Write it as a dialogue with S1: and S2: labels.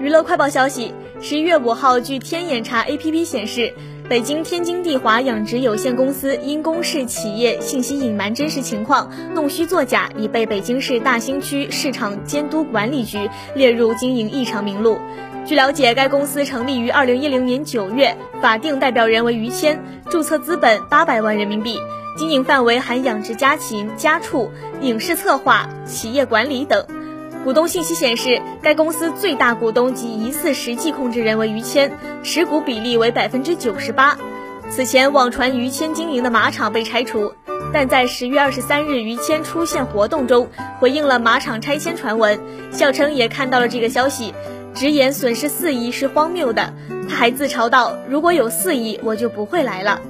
S1: 娱乐快报消息：十一月五号，据天眼查 APP 显示，北京天津地华养殖有限公司因公示企业信息隐瞒真实情况、弄虚作假，已被北京市大兴区市场监督管理局列入经营异常名录。据了解，该公司成立于二零一零年九月，法定代表人为于谦，注册资本八百万人民币，经营范围含养殖家禽、家畜、影视策划、企业管理等。股东信息显示，该公司最大股东及疑似实际控制人为于谦，持股比例为百分之九十八。此前网传于谦经营的马场被拆除，但在十月二十三日于谦出现活动中，回应了马场拆迁传闻，笑称也看到了这个消息，直言损失四亿是荒谬的。他还自嘲道：“如果有四亿，我就不会来了。”